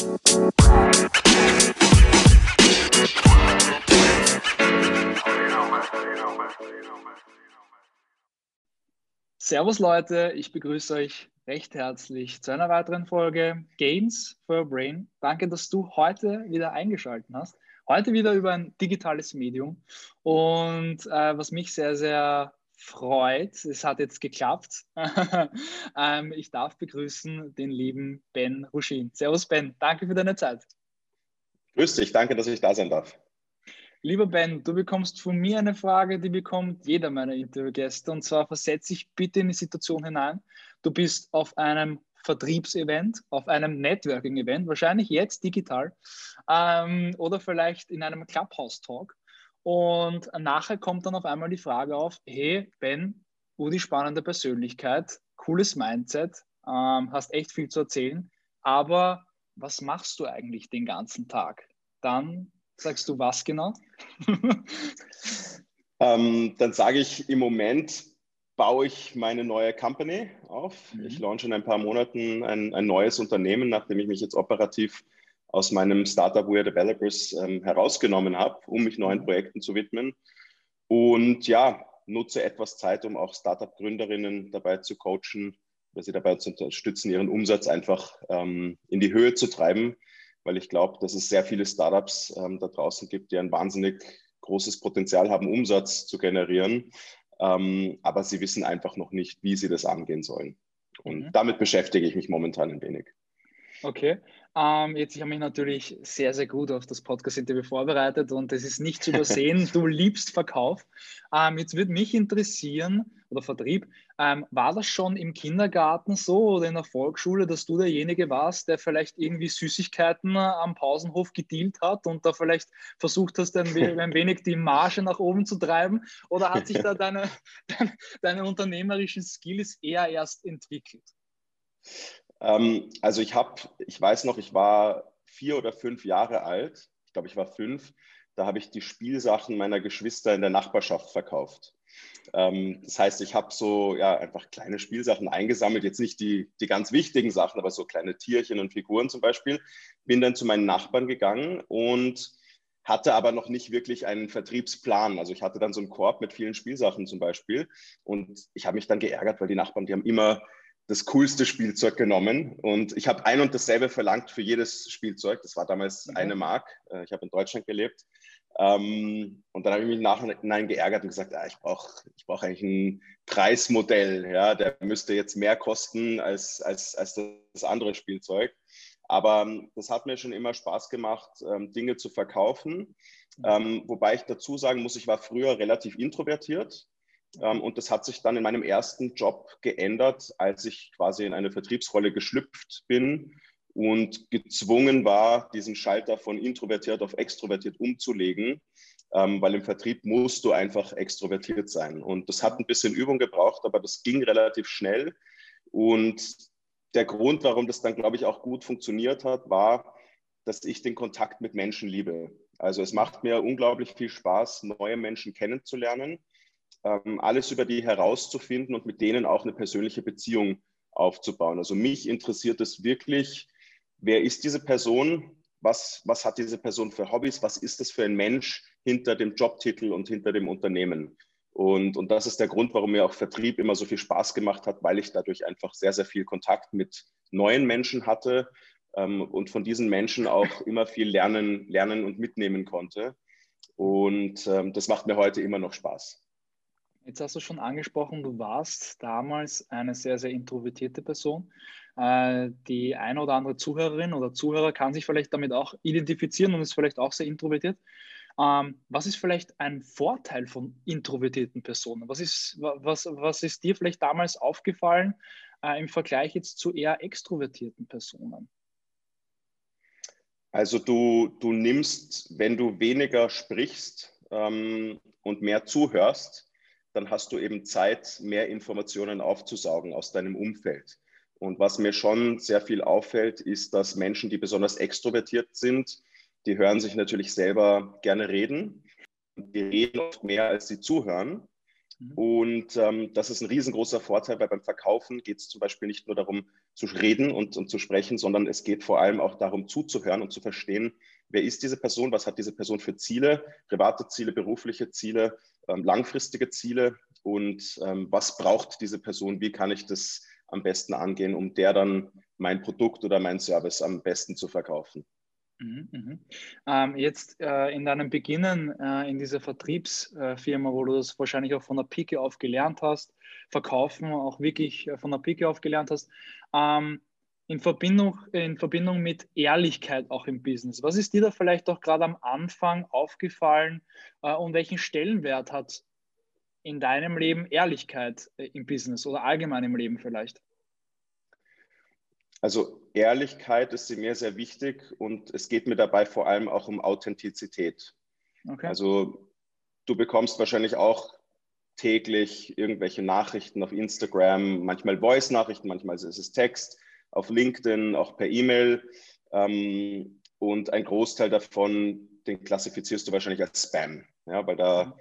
Servus Leute, ich begrüße euch recht herzlich zu einer weiteren Folge Gains for Your Brain. Danke, dass du heute wieder eingeschaltet hast. Heute wieder über ein digitales Medium. Und äh, was mich sehr, sehr freut, es hat jetzt geklappt. ähm, ich darf begrüßen den lieben Ben Ruschin. Servus Ben, danke für deine Zeit. Grüß dich, danke, dass ich da sein darf. Lieber Ben, du bekommst von mir eine Frage, die bekommt jeder meiner Interviewgäste. Und zwar versetze dich bitte in die Situation hinein. Du bist auf einem Vertriebsevent, auf einem Networking-Event, wahrscheinlich jetzt digital ähm, oder vielleicht in einem Clubhouse-Talk. Und nachher kommt dann auf einmal die Frage auf, hey Ben, Udi, spannende Persönlichkeit, cooles Mindset, ähm, hast echt viel zu erzählen, aber was machst du eigentlich den ganzen Tag? Dann sagst du was genau? ähm, dann sage ich, im Moment baue ich meine neue Company auf. Mhm. Ich launche in ein paar Monaten ein, ein, neues Unternehmen, nachdem ich mich jetzt operativ aus meinem Startup We Are Developers ähm, herausgenommen habe, um mich neuen mhm. Projekten zu widmen. Und ja, nutze etwas Zeit, um auch Startup-Gründerinnen dabei zu coachen, oder sie dabei zu unterstützen, ihren Umsatz einfach ähm, in die Höhe zu treiben weil ich glaube, dass es sehr viele Startups ähm, da draußen gibt, die ein wahnsinnig großes Potenzial haben, Umsatz zu generieren. Ähm, aber sie wissen einfach noch nicht, wie sie das angehen sollen. Und mhm. damit beschäftige ich mich momentan ein wenig. Okay. Ähm, jetzt, ich habe mich natürlich sehr, sehr gut auf das Podcast-Interview vorbereitet und es ist nicht zu übersehen. du liebst Verkauf. Ähm, jetzt würde mich interessieren, oder Vertrieb, ähm, war das schon im Kindergarten so oder in der Volksschule, dass du derjenige warst, der vielleicht irgendwie Süßigkeiten am Pausenhof gedealt hat und da vielleicht versucht hast, ein, ein wenig die Marge nach oben zu treiben? Oder hat sich da deine, deine, deine unternehmerischen Skills eher erst entwickelt? Ähm, also ich habe, ich weiß noch, ich war vier oder fünf Jahre alt. Ich glaube, ich war fünf. Da habe ich die Spielsachen meiner Geschwister in der Nachbarschaft verkauft. Ähm, das heißt, ich habe so ja, einfach kleine Spielsachen eingesammelt, jetzt nicht die, die ganz wichtigen Sachen, aber so kleine Tierchen und Figuren zum Beispiel. Bin dann zu meinen Nachbarn gegangen und hatte aber noch nicht wirklich einen Vertriebsplan. Also ich hatte dann so einen Korb mit vielen Spielsachen zum Beispiel und ich habe mich dann geärgert, weil die Nachbarn, die haben immer das coolste Spielzeug genommen und ich habe ein und dasselbe verlangt für jedes Spielzeug. Das war damals okay. eine Mark. Äh, ich habe in Deutschland gelebt. Ähm, und dann habe ich mich nachhinein geärgert und gesagt, ah, ich brauche ich brauch eigentlich ein Preismodell. Ja, der müsste jetzt mehr kosten als, als, als das andere Spielzeug. Aber ähm, das hat mir schon immer Spaß gemacht, ähm, Dinge zu verkaufen. Ähm, wobei ich dazu sagen muss, ich war früher relativ introvertiert. Ähm, und das hat sich dann in meinem ersten Job geändert, als ich quasi in eine Vertriebsrolle geschlüpft bin und gezwungen war, diesen Schalter von introvertiert auf extrovertiert umzulegen, ähm, weil im Vertrieb musst du einfach extrovertiert sein. Und das hat ein bisschen Übung gebraucht, aber das ging relativ schnell. Und der Grund, warum das dann, glaube ich, auch gut funktioniert hat, war, dass ich den Kontakt mit Menschen liebe. Also es macht mir unglaublich viel Spaß, neue Menschen kennenzulernen ähm, alles über die herauszufinden und mit denen auch eine persönliche Beziehung aufzubauen. Also mich interessiert es wirklich, wer ist diese Person? Was, was hat diese Person für Hobbys? Was ist das für ein Mensch hinter dem Jobtitel und hinter dem Unternehmen? Und, und das ist der Grund, warum mir auch Vertrieb immer so viel Spaß gemacht hat, weil ich dadurch einfach sehr, sehr viel Kontakt mit neuen Menschen hatte ähm, und von diesen Menschen auch immer viel lernen, lernen und mitnehmen konnte. Und ähm, das macht mir heute immer noch Spaß. Jetzt hast du schon angesprochen, du warst damals eine sehr, sehr introvertierte Person. Äh, die eine oder andere Zuhörerin oder Zuhörer kann sich vielleicht damit auch identifizieren und ist vielleicht auch sehr introvertiert. Ähm, was ist vielleicht ein Vorteil von introvertierten Personen? Was ist, was, was ist dir vielleicht damals aufgefallen äh, im Vergleich jetzt zu eher extrovertierten Personen? Also du, du nimmst, wenn du weniger sprichst ähm, und mehr zuhörst, dann hast du eben Zeit, mehr Informationen aufzusaugen aus deinem Umfeld. Und was mir schon sehr viel auffällt, ist, dass Menschen, die besonders extrovertiert sind, die hören sich natürlich selber gerne reden. Die reden oft mehr, als sie zuhören. Mhm. Und ähm, das ist ein riesengroßer Vorteil, weil beim Verkaufen geht es zum Beispiel nicht nur darum zu reden und, und zu sprechen, sondern es geht vor allem auch darum zuzuhören und zu verstehen, wer ist diese Person, was hat diese Person für Ziele, private Ziele, berufliche Ziele, ähm, langfristige Ziele und ähm, was braucht diese Person, wie kann ich das am besten angehen, um der dann mein Produkt oder mein Service am besten zu verkaufen. Mhm, mhm. Ähm, jetzt äh, in deinem Beginnen äh, in dieser Vertriebsfirma, wo du das wahrscheinlich auch von der Pike auf gelernt hast, verkaufen auch wirklich äh, von der Pike auf gelernt hast, ähm, in, Verbindung, in Verbindung mit Ehrlichkeit auch im Business. Was ist dir da vielleicht auch gerade am Anfang aufgefallen äh, und welchen Stellenwert hat in deinem Leben Ehrlichkeit äh, im Business oder allgemein im Leben vielleicht? Also Ehrlichkeit ist mir sehr wichtig und es geht mir dabei vor allem auch um Authentizität. Okay. Also du bekommst wahrscheinlich auch täglich irgendwelche Nachrichten auf Instagram, manchmal Voice-Nachrichten, manchmal ist es Text, auf LinkedIn, auch per E-Mail. Ähm, und ein Großteil davon, den klassifizierst du wahrscheinlich als Spam, ja, weil da,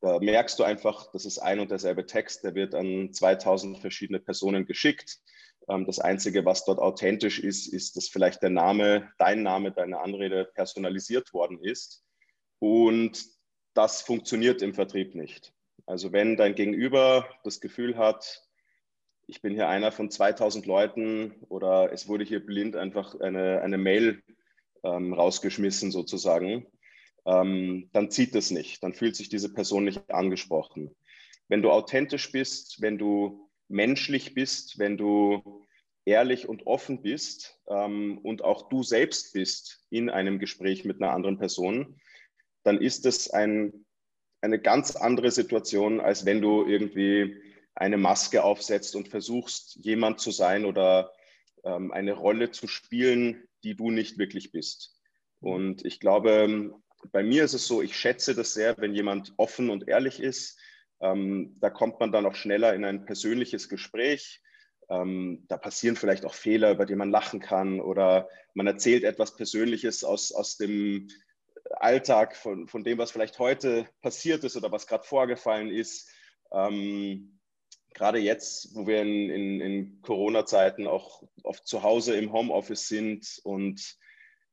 da merkst du einfach, das ist ein und derselbe Text, der wird an 2000 verschiedene Personen geschickt ähm, das Einzige, was dort authentisch ist, ist, dass vielleicht der Name, dein Name, deine Anrede personalisiert worden ist. Und das funktioniert im Vertrieb nicht. Also wenn dein Gegenüber das Gefühl hat, ich bin hier einer von 2000 Leuten oder es wurde hier blind einfach eine, eine Mail ähm, rausgeschmissen sozusagen, ähm, dann zieht es nicht. Dann fühlt sich diese Person nicht angesprochen. Wenn du authentisch bist, wenn du menschlich bist, wenn du ehrlich und offen bist ähm, und auch du selbst bist in einem Gespräch mit einer anderen Person, dann ist es ein, eine ganz andere Situation, als wenn du irgendwie eine Maske aufsetzt und versuchst, jemand zu sein oder ähm, eine Rolle zu spielen, die du nicht wirklich bist. Und ich glaube, bei mir ist es so, ich schätze das sehr, wenn jemand offen und ehrlich ist, ähm, da kommt man dann auch schneller in ein persönliches Gespräch. Ähm, da passieren vielleicht auch Fehler, über die man lachen kann oder man erzählt etwas Persönliches aus, aus dem Alltag, von, von dem, was vielleicht heute passiert ist oder was gerade vorgefallen ist. Ähm, gerade jetzt, wo wir in, in, in Corona-Zeiten auch oft zu Hause im Homeoffice sind und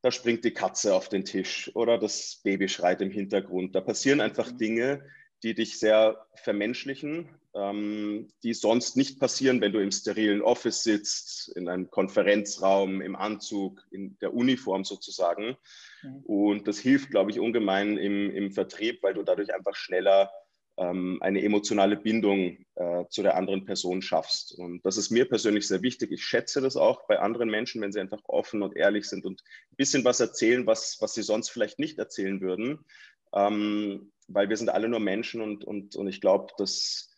da springt die Katze auf den Tisch oder das Baby schreit im Hintergrund. Da passieren einfach mhm. Dinge, die dich sehr vermenschlichen, ähm, die sonst nicht passieren, wenn du im sterilen Office sitzt, in einem Konferenzraum, im Anzug, in der Uniform sozusagen. Mhm. Und das hilft, glaube ich, ungemein im, im Vertrieb, weil du dadurch einfach schneller ähm, eine emotionale Bindung äh, zu der anderen Person schaffst. Und das ist mir persönlich sehr wichtig. Ich schätze das auch bei anderen Menschen, wenn sie einfach offen und ehrlich sind und ein bisschen was erzählen, was, was sie sonst vielleicht nicht erzählen würden. Ähm, weil wir sind alle nur Menschen und, und, und ich glaube, dass,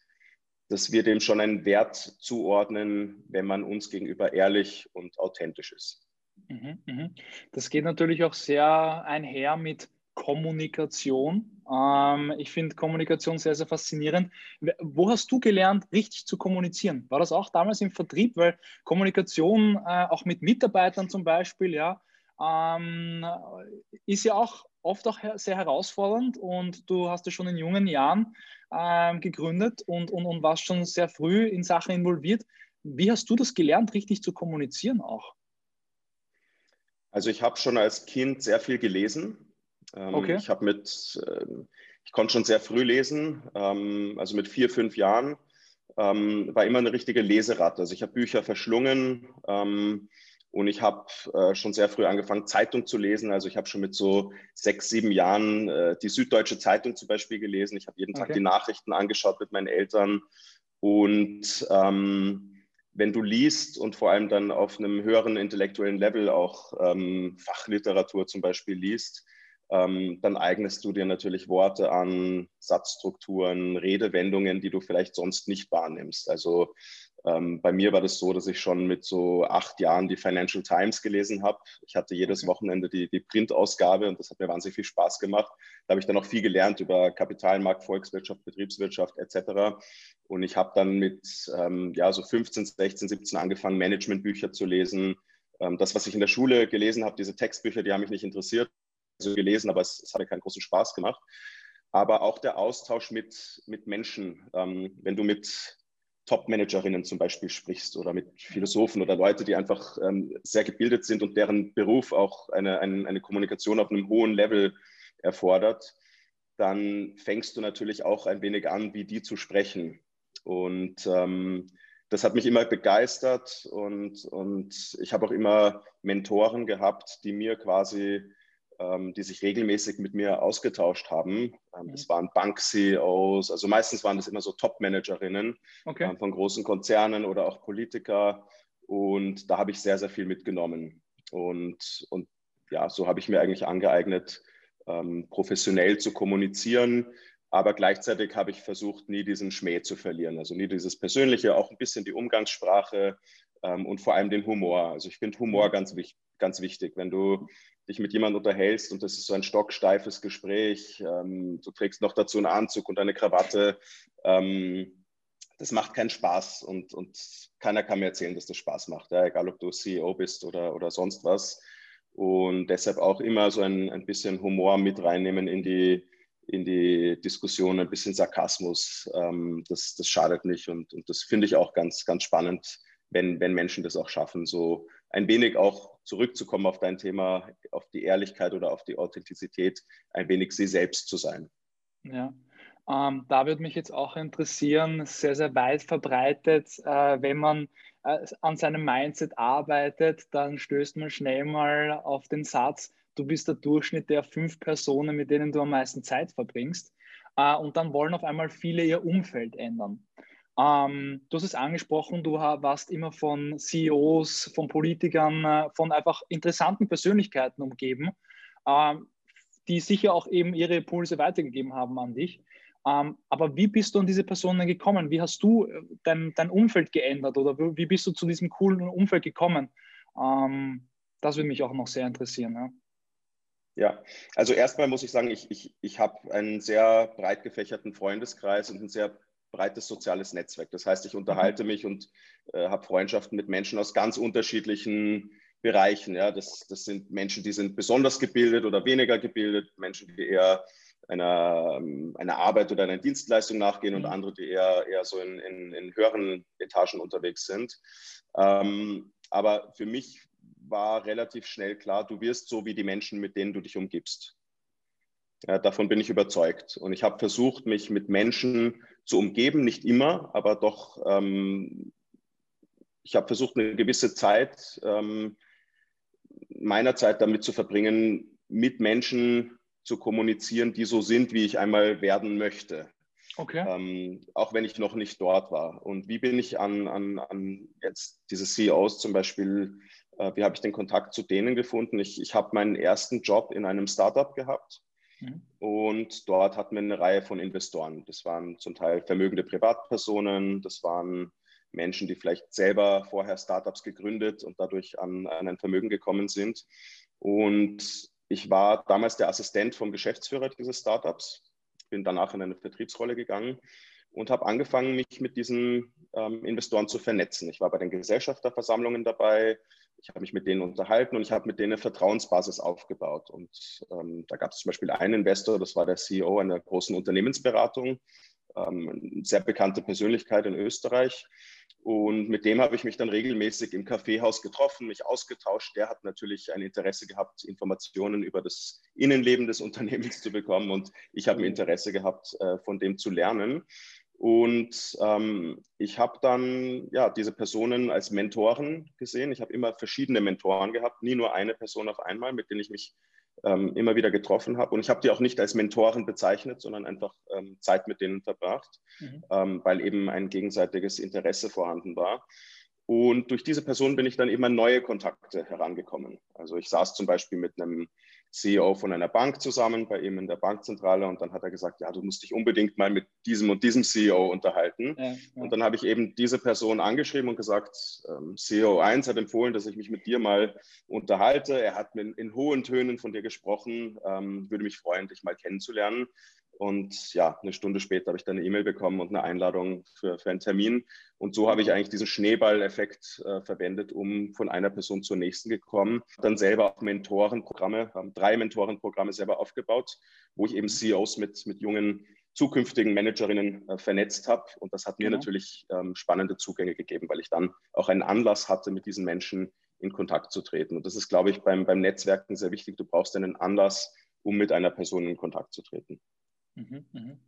dass wir dem schon einen Wert zuordnen, wenn man uns gegenüber ehrlich und authentisch ist. Mhm, mhm. Das geht natürlich auch sehr einher mit Kommunikation. Ähm, ich finde Kommunikation sehr, sehr faszinierend. Wo hast du gelernt, richtig zu kommunizieren? War das auch damals im Vertrieb? Weil Kommunikation, äh, auch mit Mitarbeitern zum Beispiel, ja, ähm, ist ja auch oft auch sehr herausfordernd und du hast ja schon in jungen Jahren ähm, gegründet und, und, und warst schon sehr früh in Sachen involviert. Wie hast du das gelernt, richtig zu kommunizieren auch? Also ich habe schon als Kind sehr viel gelesen. Ähm, okay. Ich habe mit, äh, ich konnte schon sehr früh lesen, ähm, also mit vier, fünf Jahren ähm, war immer eine richtige Leseratte. Also ich habe Bücher verschlungen. Ähm, und ich habe äh, schon sehr früh angefangen, Zeitung zu lesen. Also ich habe schon mit so sechs, sieben Jahren äh, die Süddeutsche Zeitung zum Beispiel gelesen. Ich habe jeden Tag okay. die Nachrichten angeschaut mit meinen Eltern. Und ähm, wenn du liest und vor allem dann auf einem höheren intellektuellen Level auch ähm, Fachliteratur zum Beispiel liest, ähm, dann eignest du dir natürlich Worte an, Satzstrukturen, Redewendungen, die du vielleicht sonst nicht wahrnimmst. Also ähm, bei mir war das so, dass ich schon mit so acht Jahren die Financial Times gelesen habe. Ich hatte jedes. Wochenende die, die Printausgabe und das hat mir wahnsinnig viel Spaß gemacht. Da habe ich dann auch viel gelernt über Kapitalmarkt, Volkswirtschaft, Betriebswirtschaft etc. Und ich habe dann mit ähm, ja, so 15, 16, 17 angefangen, Managementbücher zu lesen. Ähm, das, was ich in der Schule gelesen habe, diese Textbücher, die haben mich nicht interessiert, gelesen, aber es, es hat mir keinen großen Spaß gemacht. aber auch der Austausch mit, mit Menschen. Ähm, wenn du mit Top-Managerinnen zum Beispiel sprichst oder mit Philosophen oder Leute, die einfach ähm, sehr gebildet sind und deren Beruf auch eine, eine, eine Kommunikation auf einem hohen Level erfordert, dann fängst du natürlich auch ein wenig an, wie die zu sprechen. Und ähm, das hat mich immer begeistert und, und ich habe auch immer Mentoren gehabt, die mir quasi die sich regelmäßig mit mir ausgetauscht haben. Ähm, das mhm. waren Bank-CEOs, also meistens waren das immer so Top-Managerinnen okay. Ähm, von großen Konzernen oder auch Politiker. Und da habe ich sehr, sehr viel mitgenommen. Und, und ja, so habe ich mir eigentlich angeeignet, ähm, professionell zu kommunizieren. Aber gleichzeitig habe ich versucht, nie diesen Schmäh zu verlieren. Also nie dieses Persönliche, auch ein bisschen die Umgangssprache ähm, und vor allem den Humor. Also ich finde Humor mhm. ganz, ganz wichtig. Wenn du dich mit jemandem unterhältst und das ist so ein stocksteifes Gespräch, ähm, du trägst noch dazu einen Anzug und eine Krawatte, ähm, das macht keinen Spaß und, und keiner kann mir erzählen, dass das Spaß macht, ja, egal ob du CEO bist oder, oder sonst was. Und deshalb auch immer so ein, ein bisschen Humor mit reinnehmen in die, in die Diskussion, ein bisschen Sarkasmus. Ähm, das, das schadet nicht und, und das finde ich auch ganz, ganz spannend, wenn, wenn Menschen das auch schaffen, so ein wenig auch zurückzukommen auf dein Thema, auf die Ehrlichkeit oder auf die Authentizität, ein wenig sie selbst zu sein. Ja, ähm, da würde mich jetzt auch interessieren, sehr, sehr weit verbreitet, äh, wenn man äh, an seinem Mindset arbeitet, dann stößt man schnell mal auf den Satz, du bist der Durchschnitt der fünf Personen, mit denen du am meisten Zeit verbringst. Äh, und dann wollen auf einmal viele ihr Umfeld ändern. Ähm, du hast es angesprochen, du warst immer von CEOs, von Politikern, äh, von einfach interessanten Persönlichkeiten umgeben, ähm, die sicher auch eben ihre Impulse weitergegeben haben an dich. Ähm, aber wie bist du an diese Personen gekommen? Wie hast du äh, dein, dein Umfeld geändert oder wie bist du zu diesem coolen Umfeld gekommen? Ähm, das würde mich auch noch sehr interessieren. Ja. Ja, also erstmal muss ich sagen, ich, ich, ich habe einen sehr breit gefächerten Freundeskreis und einen sehr breites soziales Netzwerk. Das heißt, ich unterhalte mhm. mich und äh, habe Freundschaften mit Menschen aus ganz unterschiedlichen Bereichen. Ja, das, das sind Menschen, die sind besonders gebildet oder weniger gebildet, Menschen, die eher einer, ähm, einer Arbeit oder einer Dienstleistung nachgehen mhm. und andere, die eher, eher so in, in, in höheren Etagen unterwegs sind. Ähm, aber für mich war relativ schnell klar, du wirst so wie die Menschen, mit denen du dich umgibst. Ja, davon bin ich überzeugt. Und ich habe versucht, mich mit Menschen zu umgeben, nicht immer, aber doch, ähm, ich habe versucht, eine gewisse Zeit ähm, meiner Zeit damit zu verbringen, mit Menschen zu kommunizieren, die so sind, wie ich einmal werden möchte. Okay. Ähm, auch wenn ich noch nicht dort war. Und wie bin ich an, an, an jetzt diese CEOs zum Beispiel, äh, wie habe ich den Kontakt zu denen gefunden? Ich, ich habe meinen ersten Job in einem Startup gehabt Mhm. Und dort hatten wir eine Reihe von Investoren. Das waren zum Teil vermögende Privatpersonen, das waren Menschen, die vielleicht selber vorher Startups gegründet und dadurch an, an ein Vermögen gekommen sind. Und ich war damals der Assistent vom Geschäftsführer dieses Startups, bin danach in eine Vertriebsrolle gegangen und habe angefangen, mich mit diesen ähm, Investoren zu vernetzen. Ich war bei den Gesellschafterversammlungen dabei, ich habe mich mit denen unterhalten und ich habe mit denen eine Vertrauensbasis aufgebaut. Und ähm, da gab es zum Beispiel einen Investor, das war der CEO einer großen Unternehmensberatung, ähm, eine sehr bekannte Persönlichkeit in Österreich. Und mit dem habe ich mich dann regelmäßig im Kaffeehaus getroffen, mich ausgetauscht. Der hat natürlich ein Interesse gehabt, Informationen über das Innenleben des Unternehmens zu bekommen. Und ich habe ein Interesse gehabt, äh, von dem zu lernen. Und ähm, ich habe dann ja, diese Personen als Mentoren gesehen. Ich habe immer verschiedene Mentoren gehabt, nie nur eine Person auf einmal, mit denen ich mich ähm, immer wieder getroffen habe. Und ich habe die auch nicht als Mentoren bezeichnet, sondern einfach ähm, Zeit mit denen verbracht, mhm. Ähm, weil eben ein gegenseitiges Interesse vorhanden war. Und durch diese Person bin ich dann immer neue Kontakte herangekommen. Also ich saß zum Beispiel mit einem CEO von einer Bank zusammen, bei ihm in der Bankzentrale. Und dann hat er gesagt, ja, du musst dich unbedingt mal mit diesem und diesem CEO unterhalten. Ja, ja. Und dann habe ich eben diese Person angeschrieben und gesagt, ähm, CEO 1 hat empfohlen, dass ich mich mit dir mal unterhalte. Er hat in, in hohen Tönen von dir gesprochen, ähm, würde mich freuen, dich mal kennenzulernen. Und ja, eine Stunde später habe ich dann eine E-Mail bekommen und eine Einladung für, für einen Termin. Und so habe ich eigentlich diesen Schneeball-Effekt äh, verwendet, um von einer Person zur nächsten gekommen. Dann selber auch Mentorenprogramme, haben drei Mentorenprogramme selber aufgebaut, wo ich eben CEOs mit, mit jungen zukünftigen Managerinnen äh, vernetzt habe. Und das hat mir genau. natürlich ähm, spannende Zugänge gegeben, weil ich dann auch einen Anlass hatte, mit diesen Menschen in Kontakt zu treten. Und das ist, glaube ich, beim, beim Netzwerken sehr wichtig. Du brauchst einen Anlass, um mit einer Person in Kontakt zu treten. Mhm, mhm.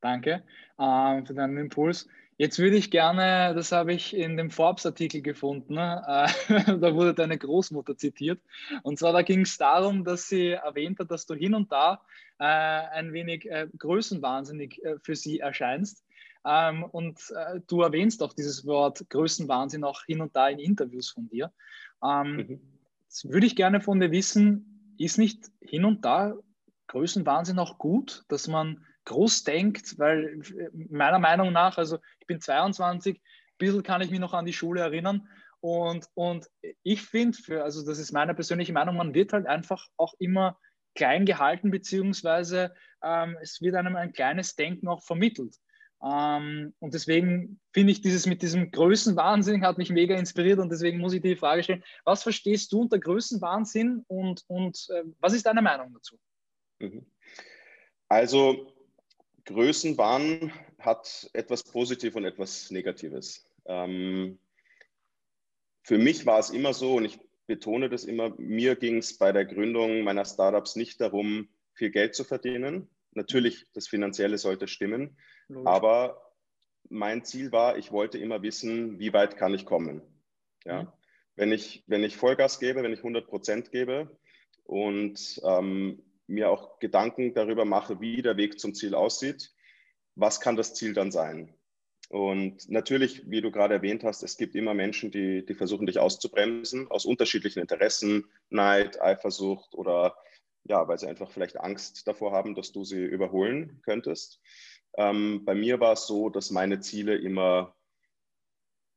Danke äh, für deinen Impuls. Jetzt würde ich gerne, das habe ich in dem Forbes-Artikel gefunden, äh, da wurde deine Großmutter zitiert. Und zwar da ging es darum, dass sie erwähnt hat, dass du hin und da äh, ein wenig äh, größenwahnsinnig äh, für sie erscheinst. Ähm, und äh, du erwähnst auch dieses Wort Größenwahnsinn auch hin und da in Interviews von dir. Ähm, mhm. Jetzt würde ich gerne von dir wissen, ist nicht hin und da Größenwahnsinn auch gut, dass man groß denkt, weil meiner Meinung nach, also ich bin 22, ein bisschen kann ich mich noch an die Schule erinnern und, und ich finde, also das ist meine persönliche Meinung, man wird halt einfach auch immer klein gehalten, beziehungsweise ähm, es wird einem ein kleines Denken auch vermittelt. Ähm, und deswegen finde ich dieses mit diesem Größenwahnsinn hat mich mega inspiriert und deswegen muss ich dir die Frage stellen, was verstehst du unter Größenwahnsinn und, und äh, was ist deine Meinung dazu? Mhm. Also Größenwahn hat etwas Positives und etwas Negatives. Ähm, für mich war es immer so, und ich betone das immer, mir ging es bei der Gründung meiner Startups nicht darum, viel Geld zu verdienen. Natürlich, das Finanzielle sollte stimmen, Logisch. aber mein Ziel war, ich wollte immer wissen, wie weit kann ich kommen. Ja? Mhm. Wenn, ich, wenn ich Vollgas gebe, wenn ich 100 Prozent gebe und ähm, mir auch Gedanken darüber mache, wie der Weg zum Ziel aussieht, was kann das Ziel dann sein? Und natürlich, wie du gerade erwähnt hast, es gibt immer Menschen, die, die versuchen, dich auszubremsen, aus unterschiedlichen Interessen, Neid, Eifersucht oder ja, weil sie einfach vielleicht Angst davor haben, dass du sie überholen könntest. Ähm, bei mir war es so, dass meine Ziele immer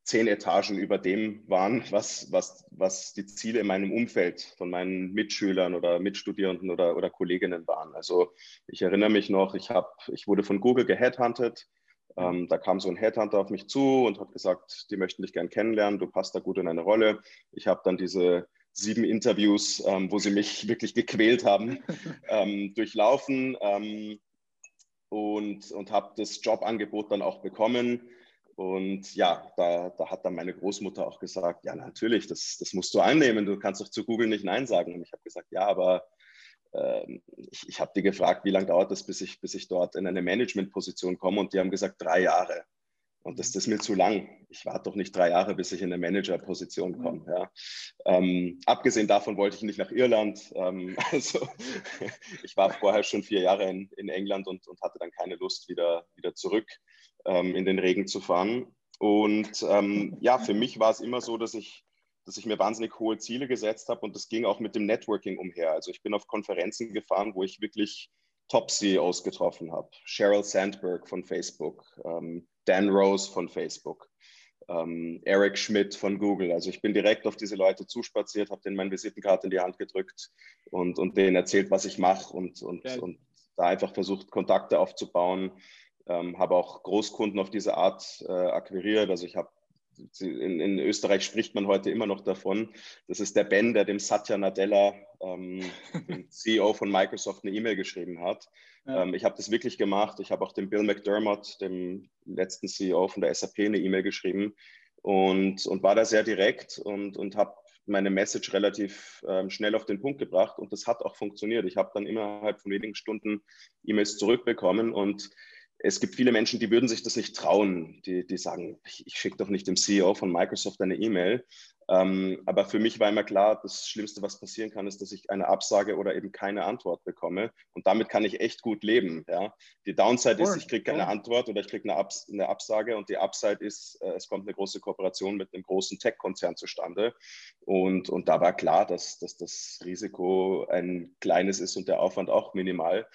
zehn Etagen über dem waren, was, was, was die Ziele in meinem Umfeld von meinen Mitschülern oder Mitstudierenden oder, oder Kolleginnen waren. Also ich erinnere mich noch, ich, hab, ich wurde von Google geheadhuntet. Ähm, da kam so ein Headhunter auf mich zu und hat gesagt, die möchten dich gern kennenlernen, du passt da gut in eine Rolle. Ich habe dann diese sieben Interviews, ähm, wo sie mich wirklich gequält haben, ähm, durchlaufen ähm, und, und habe das Jobangebot dann auch bekommen. Und ja, da, da hat dann meine Großmutter auch gesagt, ja, natürlich, das, das musst du annehmen, du kannst doch zu Google nicht Nein sagen. Und ich habe gesagt, ja, aber äh, ich, ich habe die gefragt, wie lange dauert das, bis ich, bis ich dort in eine Managementposition komme? Und die haben gesagt, drei Jahre. Und das, das ist mir zu lang. Ich warte doch nicht drei Jahre, bis ich in eine Managerposition mhm. komme. Ja. Ähm, abgesehen davon wollte ich nicht nach Irland. Ähm, also ich war vorher schon vier Jahre in, in England und, und hatte dann keine Lust, wieder, wieder zurück ähm, in den Regen zu fahren. Und ähm, ja, für mich war es immer so, dass ich, dass ich mir wahnsinnig hohe Ziele gesetzt habe und das ging auch mit dem Networking umher. Also ich bin auf Konferenzen gefahren, wo ich wirklich Top-CEOs getroffen habe. Sheryl Sandberg von Facebook, ähm, Dan Rose von Facebook, ähm, Eric Schmidt von Google. Also ich bin direkt auf diese Leute zuspaziert, habe denen meine Visitenkarte in die Hand gedrückt und, und denen erzählt, was ich mache und, und, und da einfach versucht, Kontakte aufzubauen ähm, habe auch Großkunden auf diese Art äh, akquiriert. Also ich habe in, in, Österreich spricht man heute immer noch davon. Das ist der Ben, der dem Satya Nadella, ähm, dem CEO von Microsoft, eine E-Mail geschrieben hat. Ja. Ähm, ich habe das wirklich gemacht. Ich habe auch dem Bill McDermott, dem letzten CEO von der SAP, eine E-Mail geschrieben und, und war da sehr direkt und, und habe meine Message relativ ähm, schnell auf den Punkt gebracht. Und das hat auch funktioniert. Ich habe dann innerhalb von wenigen Stunden E-Mails zurückbekommen und es gibt viele Menschen, die würden sich das nicht trauen. Die, die sagen, ich, ich schicke doch nicht dem CEO von Microsoft eine E-Mail. Ähm, aber für mich war immer klar, das Schlimmste, was passieren kann, ist, dass ich eine Absage oder eben keine Antwort bekomme. Und damit kann ich echt gut leben. Ja? Die Downside ist, ich kriege keine Antwort oder ich kriege eine, Abs eine, Absage. Und die Upside ist, äh, es kommt eine große Kooperation mit einem großen Tech-Konzern zustande. Und, und da war klar, dass, dass das Risiko ein kleines ist und der Aufwand auch minimal.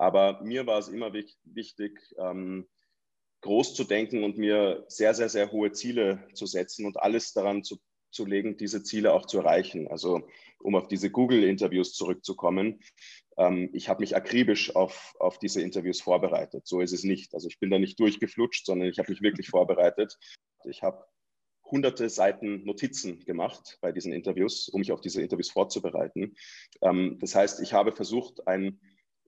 Aber mir war es immer wichtig, ähm, groß zu denken und mir sehr, sehr, sehr hohe Ziele zu setzen und alles daran zu, zu legen, diese Ziele auch zu erreichen. Also um auf diese Google-Interviews zurückzukommen. Ähm, ich habe mich akribisch auf, auf diese Interviews vorbereitet. So ist es nicht. Also ich bin da nicht durchgeflutscht, sondern ich habe mich wirklich vorbereitet. Ich habe hunderte Seiten Notizen gemacht bei diesen Interviews, um mich auf diese Interviews vorzubereiten. Ähm, das heißt, ich habe versucht, ein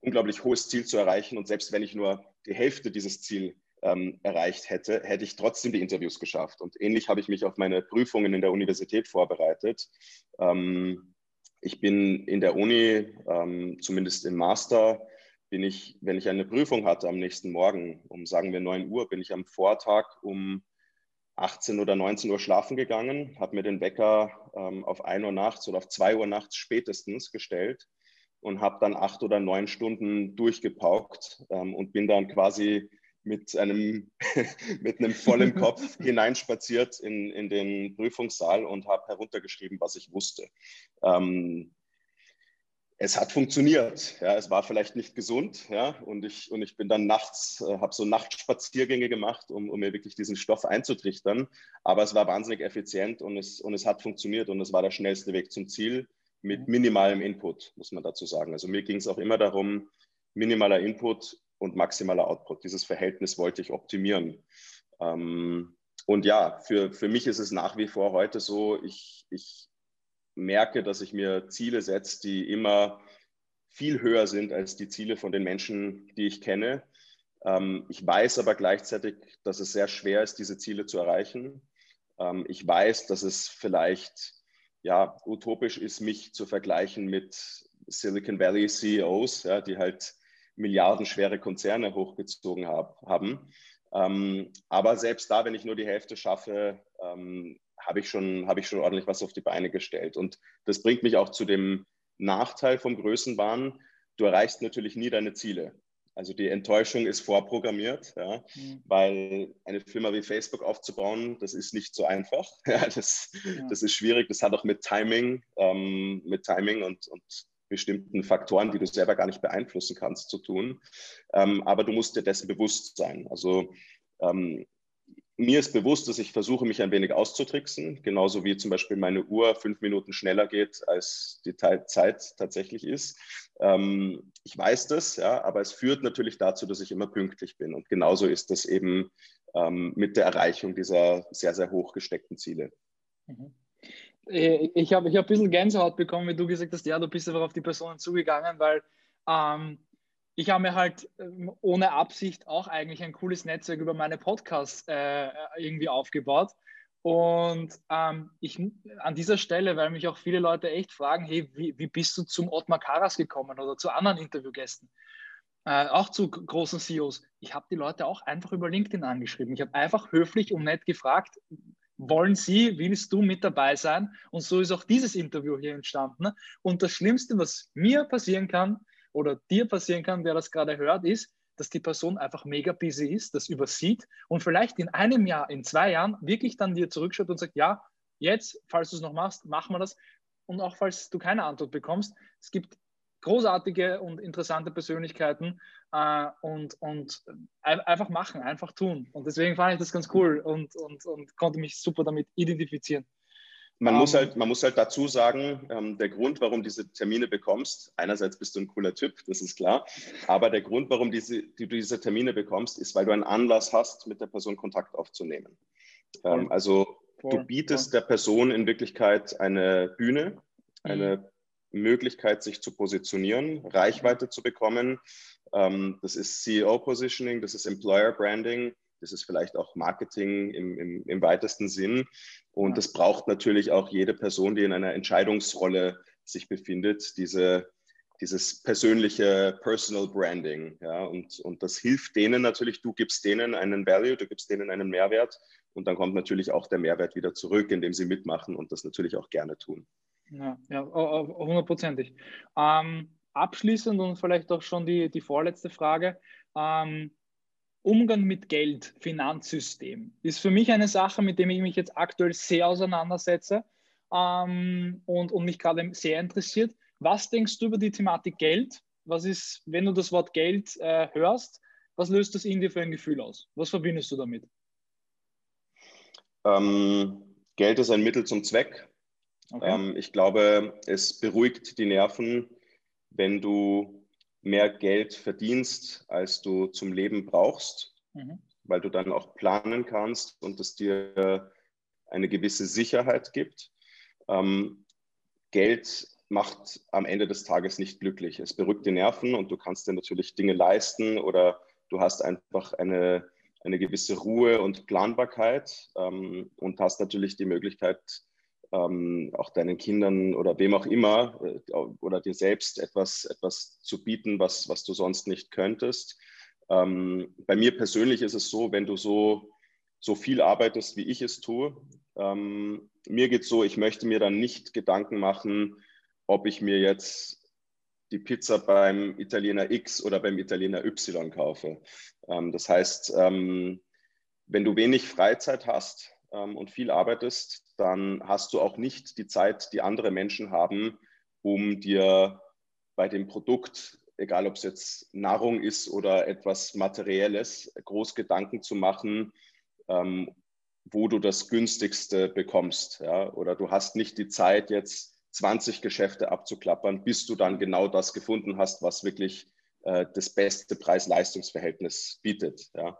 unglaublich hohes Ziel zu erreichen und selbst wenn ich nur die Hälfte dieses Ziel ähm, erreicht hätte, hätte ich trotzdem die Interviews geschafft. Und ähnlich habe ich mich auf meine Prüfungen in der Universität vorbereitet. Ähm, ich bin in der Uni, ähm, zumindest im Master, bin ich, wenn ich eine Prüfung hatte am nächsten Morgen, um sagen wir 9 Uhr, bin ich am Vortag um 18 oder 19 Uhr schlafen gegangen, habe mir den Wecker ähm, auf 1 Uhr nachts oder auf 2 Uhr nachts spätestens gestellt und habe dann acht oder neun Stunden durchgepaukt ähm, und bin dann quasi mit einem, mit einem vollen Kopf hineinspaziert in, in den Prüfungssaal und habe heruntergeschrieben, was ich wusste. Ähm, es hat funktioniert. Ja, es war vielleicht nicht gesund, ja, und ich, und ich bin dann nachts, äh, habe so Nachtspaziergänge gemacht, um, um mir wirklich diesen Stoff einzutrichtern. Aber es war wahnsinnig effizient und es, und es hat funktioniert und es war der schnellste Weg zum Ziel mit minimalem Input, muss man dazu sagen. Also mir ging es auch immer darum, minimaler Input und maximaler Output. Dieses Verhältnis wollte ich optimieren. Ähm, und ja, für, für mich ist es nach wie vor heute so, ich, ich merke, dass ich mir Ziele setze, die immer viel höher sind als die Ziele von den Menschen, die ich kenne. Ähm, ich weiß aber gleichzeitig, dass es sehr schwer ist, diese Ziele zu erreichen. Ähm, ich weiß, dass es vielleicht ja, utopisch ist, mich zu vergleichen mit Silicon Valley CEOs, ja, die halt milliardenschwere Konzerne hochgezogen hab, haben. Ähm, aber selbst da, wenn ich nur die Hälfte schaffe, ähm, habe ich, schon, hab ich schon ordentlich was auf die Beine gestellt. Und das bringt mich auch zu dem Nachteil vom Größenwahn. Du erreichst natürlich nie deine Ziele. Also die Enttäuschung ist vorprogrammiert, ja, mhm. weil eine Firma wie Facebook aufzubauen, das ist nicht so einfach. Ja, das, ja. das ist schwierig. Das hat auch mit Timing, ähm, mit Timing und, und bestimmten Faktoren, die du selber gar nicht beeinflussen kannst, zu tun. Ähm, aber du musst dir dessen bewusst sein. Also ähm, mir ist bewusst, dass ich versuche, mich ein wenig auszutricksen, genauso wie zum Beispiel meine Uhr fünf Minuten schneller geht, als die Zeit tatsächlich ist. Ähm, ich weiß das, ja, aber es führt natürlich dazu, dass ich immer pünktlich bin. Und genauso ist das eben ähm, mit der Erreichung dieser sehr, sehr hoch gesteckten Ziele. Mhm. Äh, ich habe ich hab ein bisschen Gänsehaut bekommen, wenn du gesagt hast, ja, du bist einfach auf die Personen zugegangen, weil ähm, ich habe mir halt ähm, ohne Absicht auch eigentlich ein cooles Netzwerk über meine Podcasts äh, irgendwie aufgebaut. Und ähm, ich an dieser Stelle, weil mich auch viele Leute echt fragen, hey, wie, wie bist du zum Ottmar Karas gekommen oder zu anderen Interviewgästen? Äh, auch zu großen CEOs. Ich habe die Leute auch einfach über LinkedIn angeschrieben. Ich habe einfach höflich und nett gefragt, wollen Sie, willst du mit dabei sein? Und so ist auch dieses Interview hier entstanden. Und das Schlimmste, was mir passieren kann, oder dir passieren kann, wer das gerade hört, ist, dass die Person einfach mega busy ist, das übersieht und vielleicht in einem Jahr, in zwei Jahren wirklich dann dir zurückschaut und sagt, ja, jetzt, falls du es noch machst, machen wir das. Und auch falls du keine Antwort bekommst, es gibt großartige und interessante Persönlichkeiten äh, und, und einfach machen, einfach tun. Und deswegen fand ich das ganz cool und, und, und konnte mich super damit identifizieren. Man, um, muss ähm. halt, man muss halt dazu sagen, ähm, der Grund, warum du diese Termine bekommst, einerseits bist du ein cooler Typ, das ist klar, aber der Grund, warum diese, die, du diese Termine bekommst, ist, weil du einen Anlass hast, mit der Person Kontakt aufzunehmen. Ähm, also voll, du bietest voll. der Person in Wirklichkeit eine Bühne, eine mhm. Möglichkeit, sich zu positionieren, Reichweite zu bekommen. Ähm, das ist CEO-Positioning, das ist Employer-Branding, das ist vielleicht auch Marketing im, im, im weitesten Sinn. Und ja. das braucht natürlich auch jede Person, die in einer Entscheidungsrolle sich befindet, diese, dieses persönliche Personal Branding. Ja, und, und das hilft denen natürlich, du gibst denen einen Value, du gibst denen einen Mehrwert und dann kommt natürlich auch der Mehrwert wieder zurück, indem sie mitmachen und das natürlich auch gerne tun. Ja, ja hundertprozentig. Ähm, abschließend und vielleicht auch schon die, die vorletzte Frage. Ähm, Umgang mit Geld, Finanzsystem, ist für mich eine Sache, mit der ich mich jetzt aktuell sehr auseinandersetze ähm, und, und mich gerade sehr interessiert. Was denkst du über die Thematik Geld? Was ist, wenn du das Wort Geld äh, hörst, was löst das in dir für ein Gefühl aus? Was verbindest du damit? Ähm, Geld ist ein Mittel zum Zweck. Okay. Ähm, ich glaube, es beruhigt die Nerven, wenn du mehr Geld verdienst, als du zum Leben brauchst, mhm. weil du dann auch planen kannst und es dir eine gewisse Sicherheit gibt. Ähm, Geld macht am Ende des Tages nicht glücklich. Es beruhigt die Nerven und du kannst dir natürlich Dinge leisten oder du hast einfach eine, eine gewisse Ruhe und Planbarkeit ähm, und hast natürlich die Möglichkeit, ähm, auch deinen Kindern oder wem auch immer äh, oder dir selbst etwas, etwas zu bieten, was, was du sonst nicht könntest. Ähm, bei mir persönlich ist es so, wenn du so, so viel arbeitest, wie ich es tue, ähm, mir geht es so, ich möchte mir dann nicht Gedanken machen, ob ich mir jetzt die Pizza beim Italiener X oder beim Italiener Y kaufe. Ähm, das heißt, ähm, wenn du wenig Freizeit hast ähm, und viel arbeitest, dann hast du auch nicht die Zeit, die andere Menschen haben, um dir bei dem Produkt, egal ob es jetzt Nahrung ist oder etwas Materielles, groß Gedanken zu machen, wo du das günstigste bekommst. Ja? Oder du hast nicht die Zeit, jetzt 20 Geschäfte abzuklappern, bis du dann genau das gefunden hast, was wirklich äh, das beste Preis-Leistungs-Verhältnis bietet. Ja.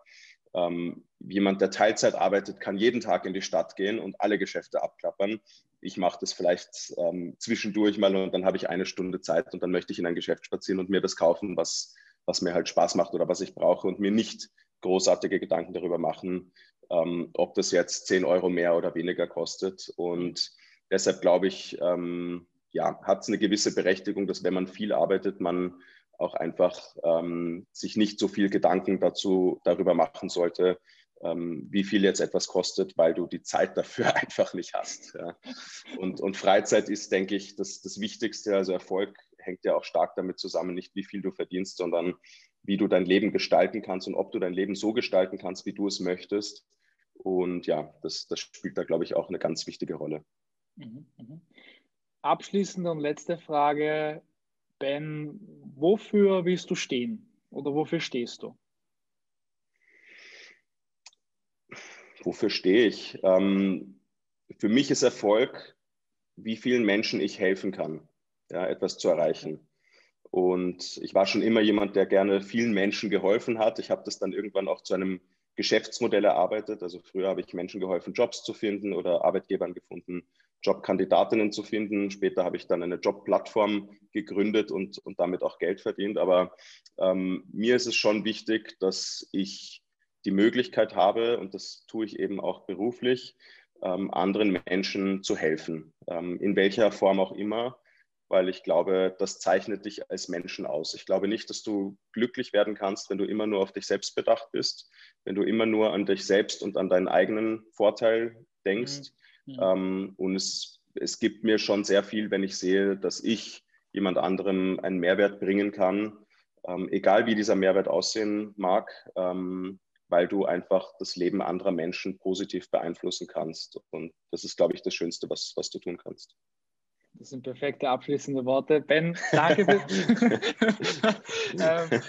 Ähm, jemand, der Teilzeit arbeitet, kann jeden Tag in die Stadt gehen und alle Geschäfte abklappern. Ich mache das vielleicht ähm, zwischendurch mal und dann habe ich eine Stunde Zeit und dann möchte ich in ein Geschäft spazieren und mir das kaufen, was, was mir halt Spaß macht oder was ich brauche und mir nicht großartige Gedanken darüber machen, ähm, ob das jetzt 10 Euro mehr oder weniger kostet. Und Deshalb glaube ich, ähm, ja, hat es eine gewisse Berechtigung, dass wenn man viel arbeitet, man auch einfach ähm, sich nicht so viel Gedanken dazu darüber machen sollte, ähm, wie viel jetzt etwas kostet, weil du die Zeit dafür einfach nicht hast. Ja. Und, und Freizeit ist, denke ich, das, das Wichtigste. Also Erfolg hängt ja auch stark damit zusammen, nicht wie viel du verdienst, sondern wie du dein Leben gestalten kannst und ob du dein Leben so gestalten kannst, wie du es möchtest. Und ja, das, das spielt da, glaube ich, auch eine ganz wichtige Rolle. Mhm, mhm. Abschließende und letzte Frage, Ben, wofür willst du stehen oder wofür stehst du? Wofür stehe ich? Ähm, für mich ist Erfolg, wie vielen Menschen ich helfen kann, ja, etwas zu erreichen. Und ich war schon immer jemand, der gerne vielen Menschen geholfen hat. Ich habe das dann irgendwann auch zu einem Geschäftsmodell erarbeitet. Also früher habe ich Menschen geholfen, Jobs zu finden oder Arbeitgebern gefunden, Jobkandidatinnen zu finden. Später habe ich dann eine Jobplattform gegründet und, und damit auch Geld verdient. Aber ähm, mir ist es schon wichtig, dass ich die Möglichkeit habe, und das tue ich eben auch beruflich, ähm, anderen Menschen zu helfen, ähm, in welcher Form auch immer, weil ich glaube, das zeichnet dich als Menschen aus. Ich glaube nicht, dass du glücklich werden kannst, wenn du immer nur auf dich selbst bedacht bist, wenn du immer nur an dich selbst und an deinen eigenen Vorteil denkst. Mhm Mhm. Ähm, und es, es gibt mir schon sehr viel, wenn ich sehe, dass ich jemand anderem einen Mehrwert bringen kann, ähm, egal wie dieser Mehrwert aussehen mag, ähm, weil du einfach das Leben anderer Menschen positiv beeinflussen kannst. Und das ist, glaube ich, das Schönste, was, was du tun kannst. Das sind perfekte abschließende Worte. Ben, danke für, ähm,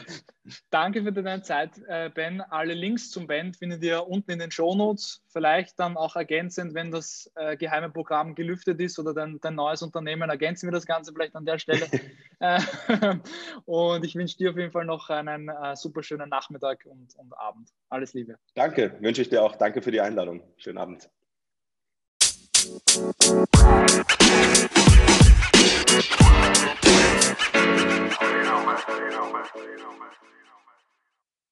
danke für deine Zeit, äh, Ben. Alle Links zum Ben findet ihr unten in den Shownotes. Vielleicht dann auch ergänzend, wenn das äh, geheime Programm gelüftet ist oder dein, dein neues Unternehmen, ergänzen wir das Ganze vielleicht an der Stelle. äh, und ich wünsche dir auf jeden Fall noch einen äh, super schönen Nachmittag und, und Abend. Alles Liebe. Danke, wünsche ich dir auch. Danke für die Einladung. Schönen Abend. You don't matter, you don't matter, you don't.